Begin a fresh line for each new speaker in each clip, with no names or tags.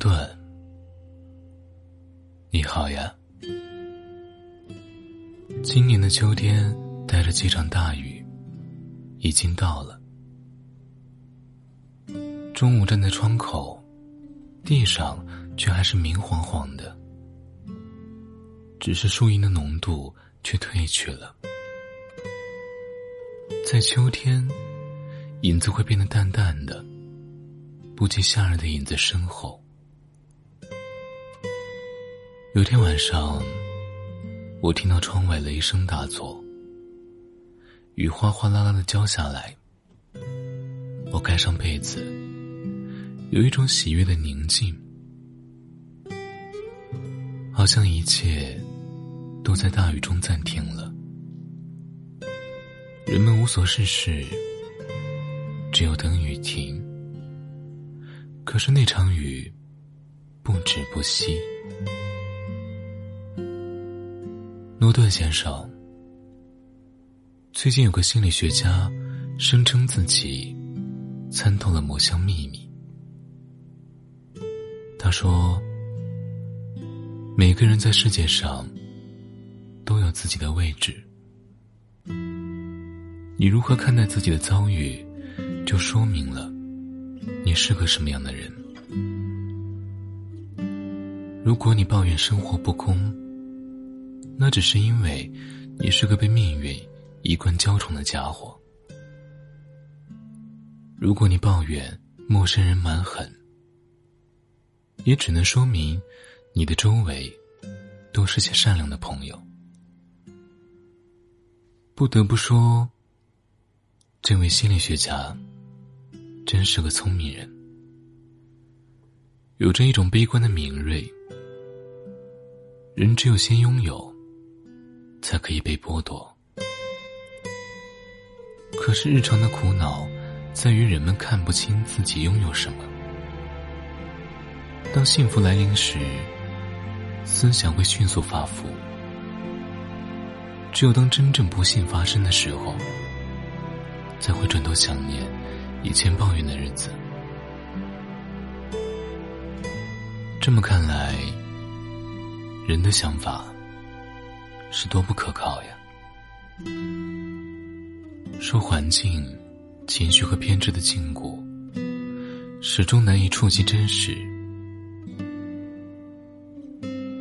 顿，你好呀。今年的秋天带着几场大雨，已经到了。中午站在窗口，地上却还是明晃晃的，只是树荫的浓度却褪去了。在秋天，影子会变得淡淡的，不及夏日的影子深厚。有天晚上，我听到窗外雷声大作，雨哗哗啦啦的浇下来。我盖上被子，有一种喜悦的宁静，好像一切都在大雨中暂停了。人们无所事事，只有等雨停。可是那场雨不止不息。诺顿先生，最近有个心理学家声称自己参透了某项秘密。他说：“每个人在世界上都有自己的位置。你如何看待自己的遭遇，就说明了你是个什么样的人。如果你抱怨生活不公，”只是因为，你是个被命运一贯娇宠的家伙。如果你抱怨陌生人蛮狠，也只能说明，你的周围都是些善良的朋友。不得不说，这位心理学家真是个聪明人，有着一种悲观的敏锐。人只有先拥有。才可以被剥夺。可是日常的苦恼，在于人们看不清自己拥有什么。当幸福来临时，思想会迅速发福；只有当真正不幸发生的时候，才会转头想念以前抱怨的日子。这么看来，人的想法。是多不可靠呀！受环境、情绪和偏执的禁锢，始终难以触及真实。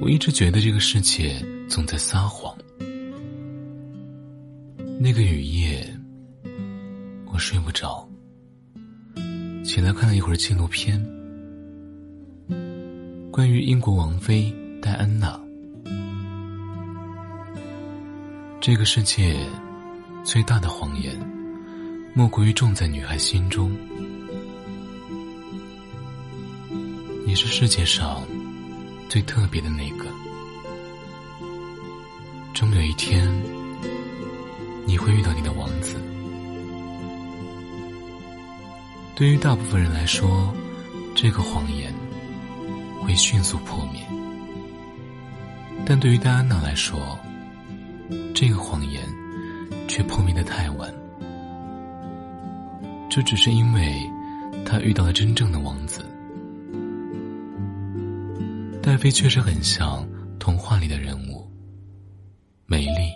我一直觉得这个世界总在撒谎。那个雨夜，我睡不着，起来看了一会儿纪录片，关于英国王妃戴安娜。这个世界最大的谎言，莫过于种在女孩心中。你是世界上最特别的那个，终有一天你会遇到你的王子。对于大部分人来说，这个谎言会迅速破灭，但对于戴安娜来说，这个谎言，却破灭的太晚。这只是因为，他遇到了真正的王子。戴妃确实很像童话里的人物，美丽、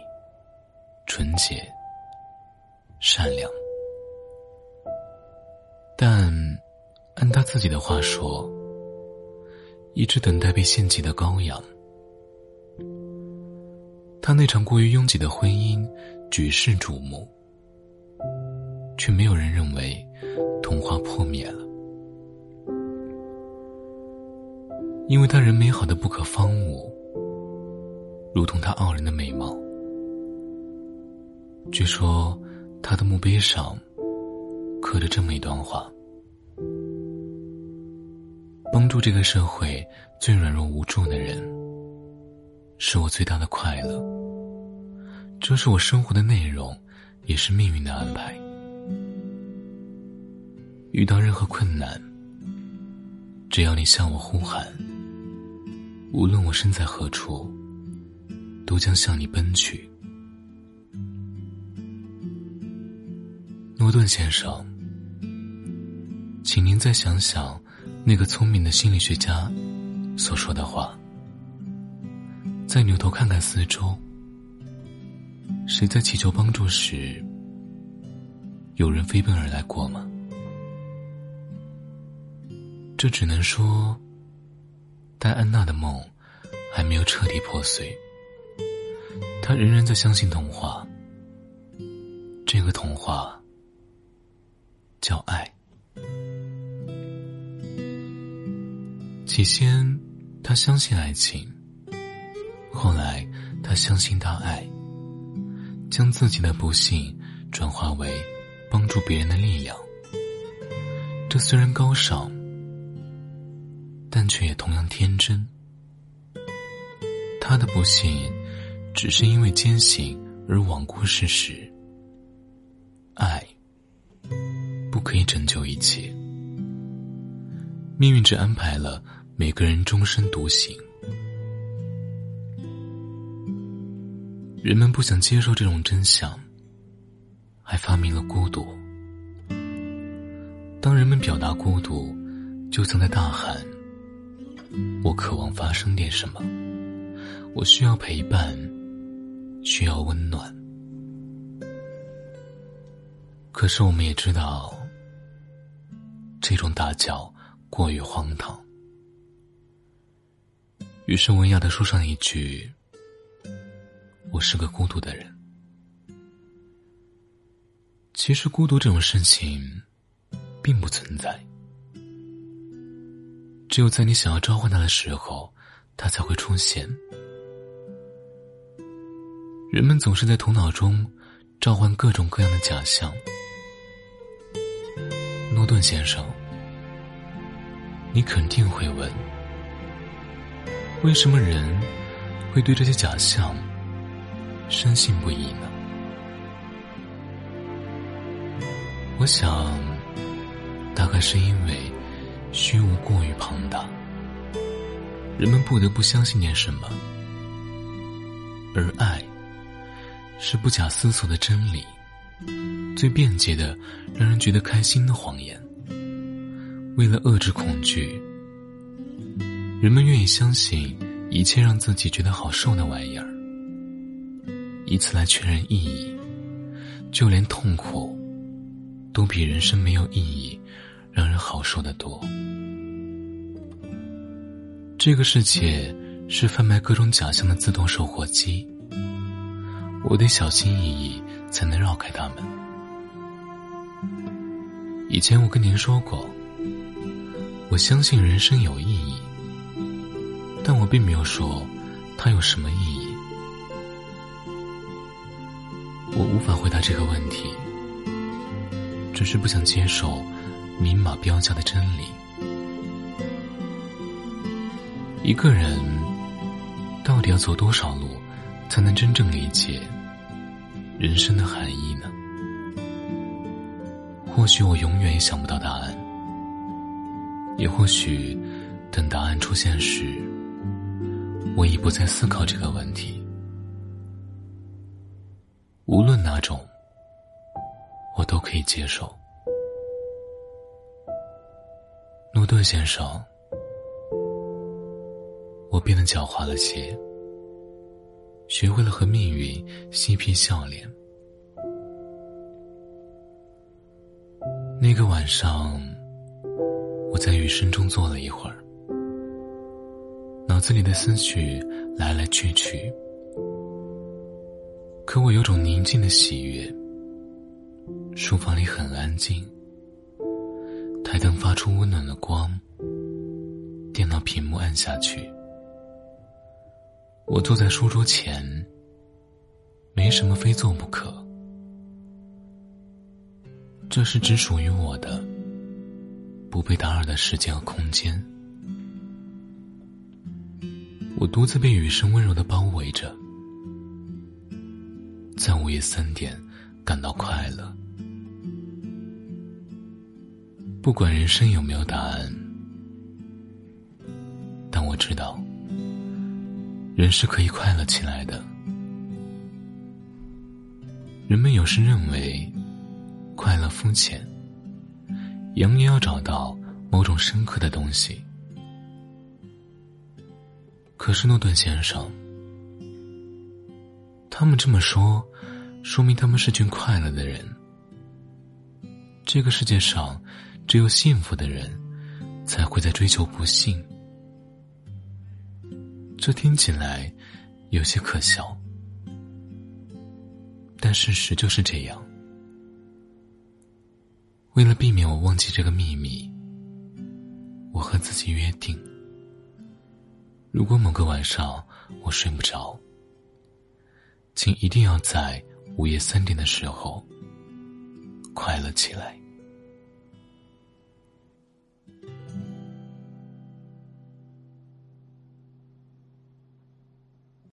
纯洁、善良。但，按他自己的话说，一直等待被献祭的羔羊。他那场过于拥挤的婚姻举世瞩目，却没有人认为童话破灭了，因为他人美好的不可方物，如同他傲人的美貌。据说他的墓碑上刻着这么一段话：“帮助这个社会最软弱无助的人。”是我最大的快乐，这是我生活的内容，也是命运的安排。遇到任何困难，只要你向我呼喊，无论我身在何处，都将向你奔去。诺顿先生，请您再想想那个聪明的心理学家所说的话。再扭头看看四周，谁在祈求帮助时，有人飞奔而来过吗？这只能说，戴安娜的梦还没有彻底破碎，她仍然在相信童话。这个童话叫爱。起先，她相信爱情。他相信大爱，将自己的不幸转化为帮助别人的力量。这虽然高尚，但却也同样天真。他的不幸只是因为坚信而罔顾事实。爱不可以拯救一切，命运只安排了每个人终身独行。人们不想接受这种真相，还发明了孤独。当人们表达孤独，就像在大喊：“我渴望发生点什么，我需要陪伴，需要温暖。”可是我们也知道，这种大叫过于荒唐。于是文雅的说上一句。我是个孤独的人。其实，孤独这种事情并不存在。只有在你想要召唤他的时候，他才会出现。人们总是在头脑中召唤各种各样的假象。诺顿先生，你肯定会问：为什么人会对这些假象？深信不疑呢。我想，大概是因为虚无过于庞大，人们不得不相信点什么，而爱是不假思索的真理，最便捷的让人觉得开心的谎言。为了遏制恐惧，人们愿意相信一切让自己觉得好受的玩意儿。以此来确认意义，就连痛苦，都比人生没有意义让人好受的多。这个世界是贩卖各种假象的自动售货机，我得小心翼翼才能绕开他们。以前我跟您说过，我相信人生有意义，但我并没有说它有什么意义。我无法回答这个问题，只是不想接受明码标价的真理。一个人到底要走多少路，才能真正理解人生的含义呢？或许我永远也想不到答案，也或许等答案出现时，我已不再思考这个问题。无论哪种，我都可以接受。诺顿先生，我变得狡猾了些，学会了和命运嬉皮笑脸。那个晚上，我在雨声中坐了一会儿，脑子里的思绪来来去去。可我有种宁静的喜悦。书房里很安静，台灯发出温暖的光，电脑屏幕暗下去。我坐在书桌前，没什么非做不可。这是只属于我的、不被打扰的时间和空间。我独自被雨声温柔的包围着。在午夜三点感到快乐，不管人生有没有答案，但我知道，人是可以快乐起来的。人们有时认为快乐肤浅，扬言要找到某种深刻的东西。可是诺顿先生，他们这么说，说明他们是群快乐的人。这个世界上，只有幸福的人，才会在追求不幸。这听起来有些可笑，但事实就是这样。为了避免我忘记这个秘密，我和自己约定：如果某个晚上我睡不着，请一定要在午夜三点的时候快乐起来。